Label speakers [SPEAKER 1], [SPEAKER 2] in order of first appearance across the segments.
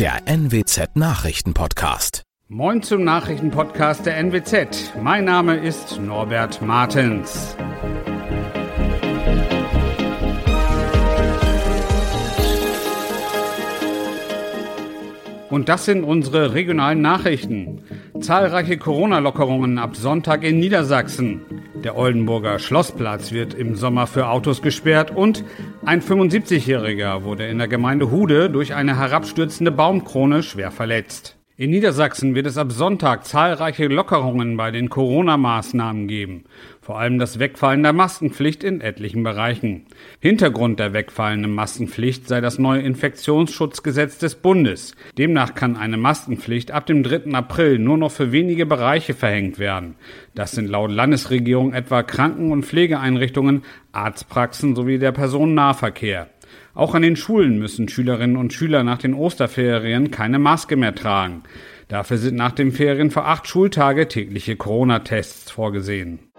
[SPEAKER 1] der NWZ Nachrichtenpodcast.
[SPEAKER 2] Moin zum Nachrichtenpodcast der NWZ. Mein Name ist Norbert Martens. Und das sind unsere regionalen Nachrichten. Zahlreiche Corona-Lockerungen ab Sonntag in Niedersachsen. Der Oldenburger Schlossplatz wird im Sommer für Autos gesperrt und ein 75-Jähriger wurde in der Gemeinde Hude durch eine herabstürzende Baumkrone schwer verletzt. In Niedersachsen wird es ab Sonntag zahlreiche Lockerungen bei den Corona-Maßnahmen geben. Vor allem das Wegfallen der Maskenpflicht in etlichen Bereichen. Hintergrund der wegfallenden Maskenpflicht sei das neue Infektionsschutzgesetz des Bundes. Demnach kann eine Maskenpflicht ab dem 3. April nur noch für wenige Bereiche verhängt werden. Das sind laut Landesregierung etwa Kranken- und Pflegeeinrichtungen, Arztpraxen sowie der Personennahverkehr. Auch an den Schulen müssen Schülerinnen und Schüler nach den Osterferien keine Maske mehr tragen. Dafür sind nach den Ferien vor acht Schultage tägliche Corona-Tests vorgesehen.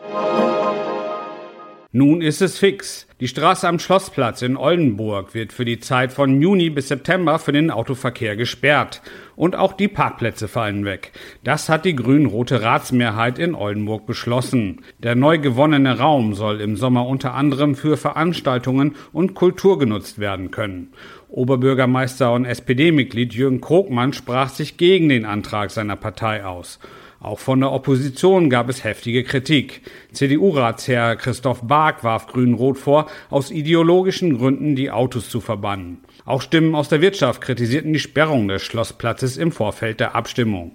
[SPEAKER 2] Nun ist es fix. Die Straße am Schlossplatz in Oldenburg wird für die Zeit von Juni bis September für den Autoverkehr gesperrt. Und auch die Parkplätze fallen weg. Das hat die grün-rote Ratsmehrheit in Oldenburg beschlossen. Der neu gewonnene Raum soll im Sommer unter anderem für Veranstaltungen und Kultur genutzt werden können. Oberbürgermeister und SPD-Mitglied Jürgen Krogmann sprach sich gegen den Antrag seiner Partei aus. Auch von der Opposition gab es heftige Kritik. CDU-Ratsherr Christoph Bark warf Grün-Rot vor, aus ideologischen Gründen die Autos zu verbannen. Auch Stimmen aus der Wirtschaft kritisierten die Sperrung des Schlossplatzes im Vorfeld der Abstimmung.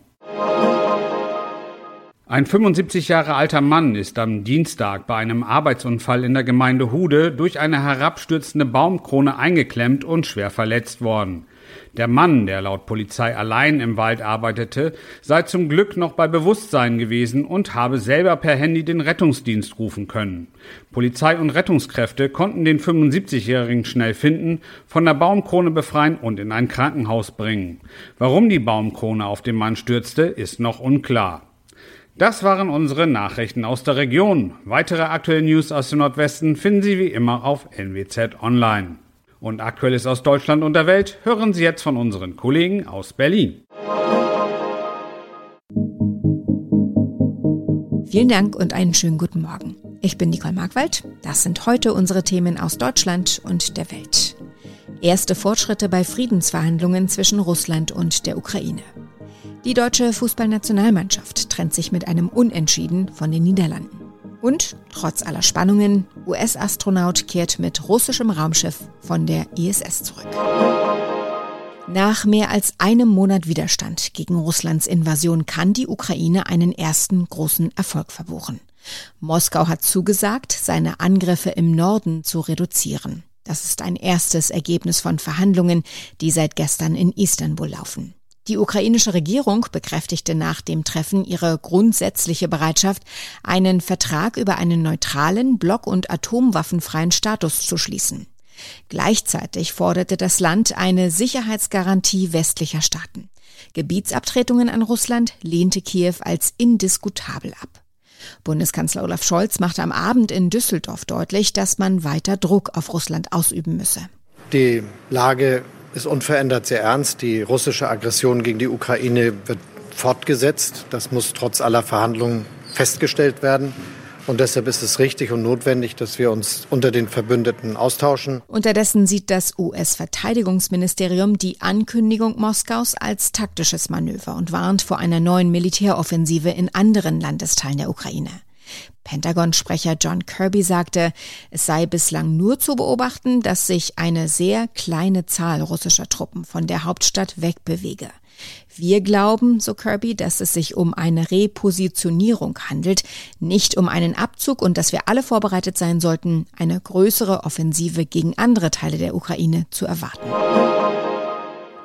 [SPEAKER 2] Ein 75 Jahre alter Mann ist am Dienstag bei einem Arbeitsunfall in der Gemeinde Hude durch eine herabstürzende Baumkrone eingeklemmt und schwer verletzt worden. Der Mann, der laut Polizei allein im Wald arbeitete, sei zum Glück noch bei Bewusstsein gewesen und habe selber per Handy den Rettungsdienst rufen können. Polizei und Rettungskräfte konnten den 75-Jährigen schnell finden, von der Baumkrone befreien und in ein Krankenhaus bringen. Warum die Baumkrone auf den Mann stürzte, ist noch unklar. Das waren unsere Nachrichten aus der Region. Weitere aktuelle News aus dem Nordwesten finden Sie wie immer auf NWZ Online. Und Aktuelles aus Deutschland und der Welt hören Sie jetzt von unseren Kollegen aus Berlin.
[SPEAKER 3] Vielen Dank und einen schönen guten Morgen. Ich bin Nicole Markwald. Das sind heute unsere Themen aus Deutschland und der Welt. Erste Fortschritte bei Friedensverhandlungen zwischen Russland und der Ukraine. Die deutsche Fußballnationalmannschaft trennt sich mit einem Unentschieden von den Niederlanden. Und trotz aller Spannungen, US-Astronaut kehrt mit russischem Raumschiff von der ISS zurück. Nach mehr als einem Monat Widerstand gegen Russlands Invasion kann die Ukraine einen ersten großen Erfolg verbuchen. Moskau hat zugesagt, seine Angriffe im Norden zu reduzieren. Das ist ein erstes Ergebnis von Verhandlungen, die seit gestern in Istanbul laufen. Die ukrainische Regierung bekräftigte nach dem Treffen ihre grundsätzliche Bereitschaft, einen Vertrag über einen neutralen, block- und atomwaffenfreien Status zu schließen. Gleichzeitig forderte das Land eine Sicherheitsgarantie westlicher Staaten. Gebietsabtretungen an Russland lehnte Kiew als indiskutabel ab. Bundeskanzler Olaf Scholz machte am Abend in Düsseldorf deutlich, dass man weiter Druck auf Russland ausüben müsse.
[SPEAKER 4] Die Lage ist unverändert sehr ernst. Die russische Aggression gegen die Ukraine wird fortgesetzt. Das muss trotz aller Verhandlungen festgestellt werden. Und deshalb ist es richtig und notwendig, dass wir uns unter den Verbündeten austauschen.
[SPEAKER 3] Unterdessen sieht das US-Verteidigungsministerium die Ankündigung Moskaus als taktisches Manöver und warnt vor einer neuen Militäroffensive in anderen Landesteilen der Ukraine. Pentagon-Sprecher John Kirby sagte, es sei bislang nur zu beobachten, dass sich eine sehr kleine Zahl russischer Truppen von der Hauptstadt wegbewege. Wir glauben, so Kirby, dass es sich um eine Repositionierung handelt, nicht um einen Abzug und dass wir alle vorbereitet sein sollten, eine größere Offensive gegen andere Teile der Ukraine zu erwarten.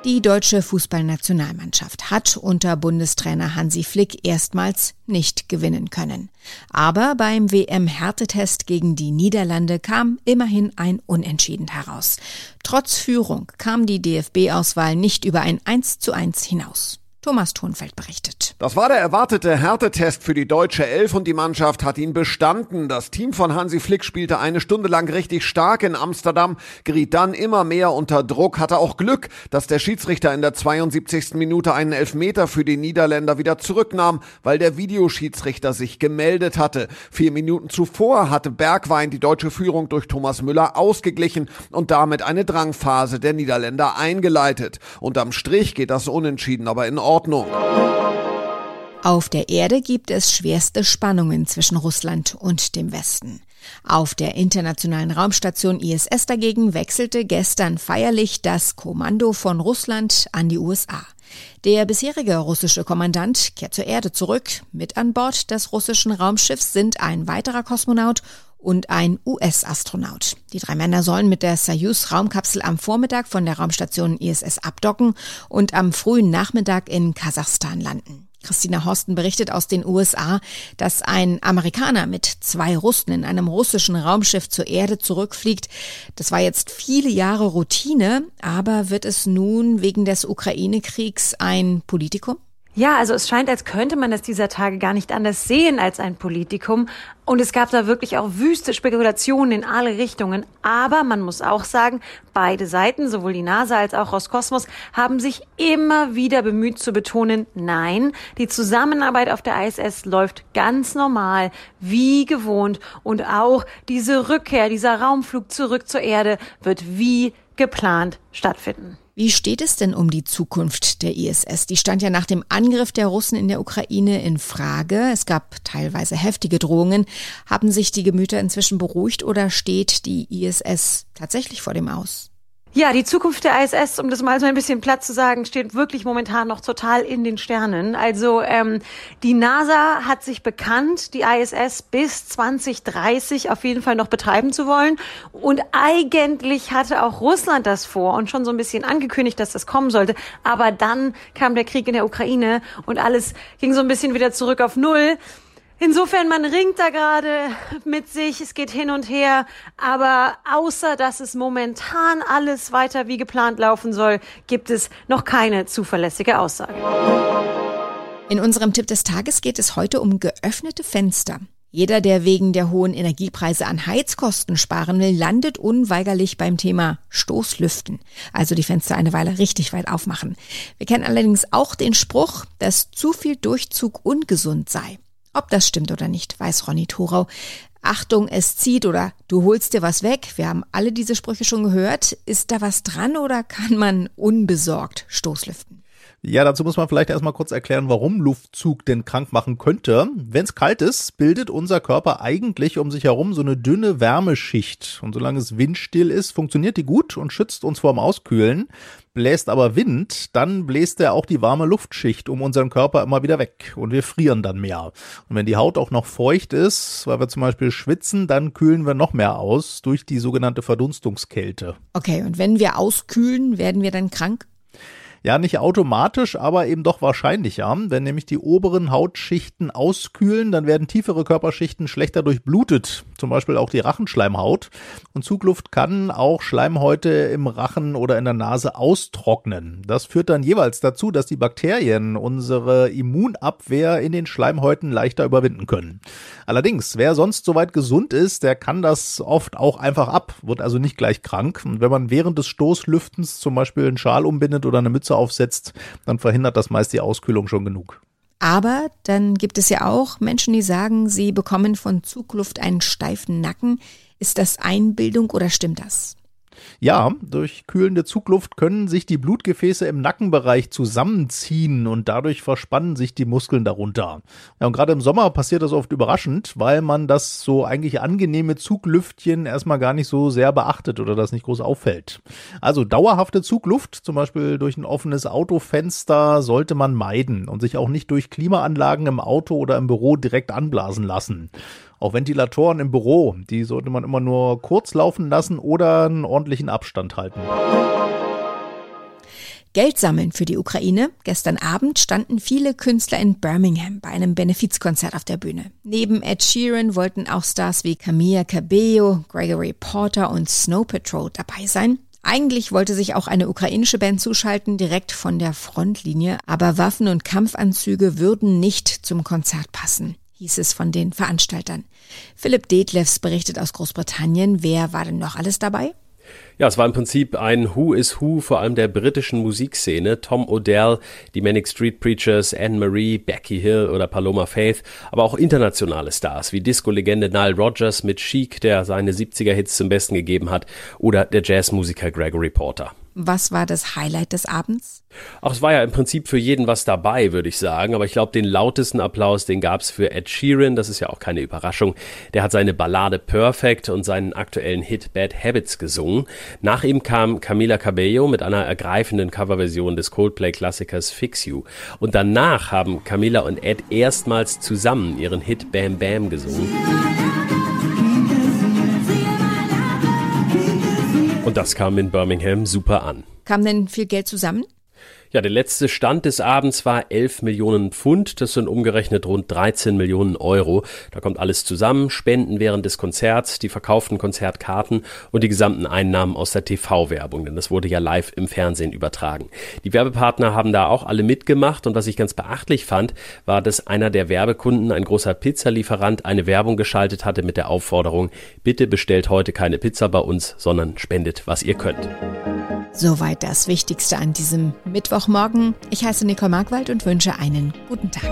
[SPEAKER 3] Die deutsche Fußballnationalmannschaft hat unter Bundestrainer Hansi Flick erstmals nicht gewinnen können. Aber beim WM-Härtetest gegen die Niederlande kam immerhin ein Unentschieden heraus. Trotz Führung kam die DFB-Auswahl nicht über ein 1 zu 1 hinaus. Thomas Thunfeld berichtet.
[SPEAKER 5] Das war der erwartete Härtetest für die deutsche Elf und die Mannschaft hat ihn bestanden. Das Team von Hansi Flick spielte eine Stunde lang richtig stark in Amsterdam, geriet dann immer mehr unter Druck, hatte auch Glück, dass der Schiedsrichter in der 72. Minute einen Elfmeter für die Niederländer wieder zurücknahm, weil der Videoschiedsrichter sich gemeldet hatte. Vier Minuten zuvor hatte Bergwein die deutsche Führung durch Thomas Müller ausgeglichen und damit eine Drangphase der Niederländer eingeleitet. Unterm Strich geht das unentschieden aber in. Ordnung.
[SPEAKER 3] Auf der Erde gibt es schwerste Spannungen zwischen Russland und dem Westen. Auf der internationalen Raumstation ISS dagegen wechselte gestern feierlich das Kommando von Russland an die USA. Der bisherige russische Kommandant kehrt zur Erde zurück. Mit an Bord des russischen Raumschiffs sind ein weiterer Kosmonaut und ein US-Astronaut. Die drei Männer sollen mit der Soyuz-Raumkapsel am Vormittag von der Raumstation ISS abdocken und am frühen Nachmittag in Kasachstan landen. Christina Horsten berichtet aus den USA, dass ein Amerikaner mit zwei Russen in einem russischen Raumschiff zur Erde zurückfliegt. Das war jetzt viele Jahre Routine, aber wird es nun wegen des Ukraine-Kriegs ein Politikum?
[SPEAKER 6] Ja, also es scheint, als könnte man es dieser Tage gar nicht anders sehen als ein Politikum. Und es gab da wirklich auch wüste Spekulationen in alle Richtungen. Aber man muss auch sagen, beide Seiten, sowohl die NASA als auch Roskosmos, haben sich immer wieder bemüht zu betonen, nein, die Zusammenarbeit auf der ISS läuft ganz normal, wie gewohnt. Und auch diese Rückkehr, dieser Raumflug zurück zur Erde wird wie geplant stattfinden.
[SPEAKER 3] Wie steht es denn um die Zukunft der ISS? Die stand ja nach dem Angriff der Russen in der Ukraine in Frage. Es gab teilweise heftige Drohungen. Haben sich die Gemüter inzwischen beruhigt oder steht die ISS tatsächlich vor dem Aus?
[SPEAKER 6] Ja, die Zukunft der ISS, um das mal so ein bisschen platt zu sagen, steht wirklich momentan noch total in den Sternen. Also ähm, die NASA hat sich bekannt, die ISS bis 2030 auf jeden Fall noch betreiben zu wollen. Und eigentlich hatte auch Russland das vor und schon so ein bisschen angekündigt, dass das kommen sollte. Aber dann kam der Krieg in der Ukraine und alles ging so ein bisschen wieder zurück auf Null. Insofern, man ringt da gerade mit sich, es geht hin und her, aber außer dass es momentan alles weiter wie geplant laufen soll, gibt es noch keine zuverlässige Aussage.
[SPEAKER 3] In unserem Tipp des Tages geht es heute um geöffnete Fenster. Jeder, der wegen der hohen Energiepreise an Heizkosten sparen will, landet unweigerlich beim Thema Stoßlüften. Also die Fenster eine Weile richtig weit aufmachen. Wir kennen allerdings auch den Spruch, dass zu viel Durchzug ungesund sei. Ob das stimmt oder nicht, weiß Ronny Thorau. Achtung, es zieht oder du holst dir was weg. Wir haben alle diese Sprüche schon gehört. Ist da was dran oder kann man unbesorgt Stoßlüften?
[SPEAKER 7] Ja, dazu muss man vielleicht erstmal kurz erklären, warum Luftzug denn krank machen könnte. Wenn es kalt ist, bildet unser Körper eigentlich um sich herum so eine dünne Wärmeschicht. Und solange es windstill ist, funktioniert die gut und schützt uns vorm Auskühlen. Bläst aber Wind, dann bläst er auch die warme Luftschicht um unseren Körper immer wieder weg und wir frieren dann mehr. Und wenn die Haut auch noch feucht ist, weil wir zum Beispiel schwitzen, dann kühlen wir noch mehr aus durch die sogenannte Verdunstungskälte.
[SPEAKER 3] Okay, und wenn wir auskühlen, werden wir dann krank?
[SPEAKER 7] Ja, nicht automatisch, aber eben doch wahrscheinlicher. Wenn nämlich die oberen Hautschichten auskühlen, dann werden tiefere Körperschichten schlechter durchblutet, zum Beispiel auch die Rachenschleimhaut. Und Zugluft kann auch Schleimhäute im Rachen oder in der Nase austrocknen. Das führt dann jeweils dazu, dass die Bakterien unsere Immunabwehr in den Schleimhäuten leichter überwinden können. Allerdings, wer sonst soweit gesund ist, der kann das oft auch einfach ab, wird also nicht gleich krank. Und wenn man während des Stoßlüftens zum Beispiel einen Schal umbindet oder eine Mütze Mütze aufsetzt, dann verhindert das meist die Auskühlung schon genug.
[SPEAKER 3] Aber dann gibt es ja auch Menschen, die sagen, sie bekommen von Zugluft einen steifen Nacken. Ist das Einbildung oder stimmt das?
[SPEAKER 7] Ja, durch kühlende Zugluft können sich die Blutgefäße im Nackenbereich zusammenziehen und dadurch verspannen sich die Muskeln darunter. Ja, und gerade im Sommer passiert das oft überraschend, weil man das so eigentlich angenehme Zuglüftchen erstmal gar nicht so sehr beachtet oder das nicht groß auffällt. Also dauerhafte Zugluft, zum Beispiel durch ein offenes Autofenster, sollte man meiden und sich auch nicht durch Klimaanlagen im Auto oder im Büro direkt anblasen lassen. Auch Ventilatoren im Büro, die sollte man immer nur kurz laufen lassen oder einen ordentlichen Abstand halten.
[SPEAKER 3] Geld sammeln für die Ukraine. Gestern Abend standen viele Künstler in Birmingham bei einem Benefizkonzert auf der Bühne. Neben Ed Sheeran wollten auch Stars wie Camilla Cabello, Gregory Porter und Snow Patrol dabei sein. Eigentlich wollte sich auch eine ukrainische Band zuschalten, direkt von der Frontlinie, aber Waffen und Kampfanzüge würden nicht zum Konzert passen, hieß es von den Veranstaltern. Philipp Detlefs berichtet aus Großbritannien. Wer war denn noch alles dabei?
[SPEAKER 8] Ja, es war im Prinzip ein Who is Who vor allem der britischen Musikszene. Tom O'Dell, die Manic Street Preachers, Anne Marie, Becky Hill oder Paloma Faith, aber auch internationale Stars wie Disco-Legende Nile Rodgers mit Chic, der seine 70er-Hits zum Besten gegeben hat, oder der Jazzmusiker Gregory Porter.
[SPEAKER 3] Was war das Highlight des Abends?
[SPEAKER 8] Ach, es war ja im Prinzip für jeden was dabei, würde ich sagen. Aber ich glaube, den lautesten Applaus, den gab's für Ed Sheeran. Das ist ja auch keine Überraschung. Der hat seine Ballade Perfect und seinen aktuellen Hit Bad Habits gesungen. Nach ihm kam Camila Cabello mit einer ergreifenden Coverversion des Coldplay-Klassikers Fix You. Und danach haben Camila und Ed erstmals zusammen ihren Hit Bam Bam gesungen. Und das kam in Birmingham super an.
[SPEAKER 3] Kam denn viel Geld zusammen?
[SPEAKER 8] Ja, der letzte Stand des Abends war 11 Millionen Pfund. Das sind umgerechnet rund 13 Millionen Euro. Da kommt alles zusammen. Spenden während des Konzerts, die verkauften Konzertkarten und die gesamten Einnahmen aus der TV-Werbung. Denn das wurde ja live im Fernsehen übertragen. Die Werbepartner haben da auch alle mitgemacht. Und was ich ganz beachtlich fand, war, dass einer der Werbekunden, ein großer Pizzalieferant, eine Werbung geschaltet hatte mit der Aufforderung, bitte bestellt heute keine Pizza bei uns, sondern spendet, was ihr könnt.
[SPEAKER 3] Soweit das Wichtigste an diesem Mittwochmorgen. Ich heiße Nicole Markwald und wünsche einen guten Tag.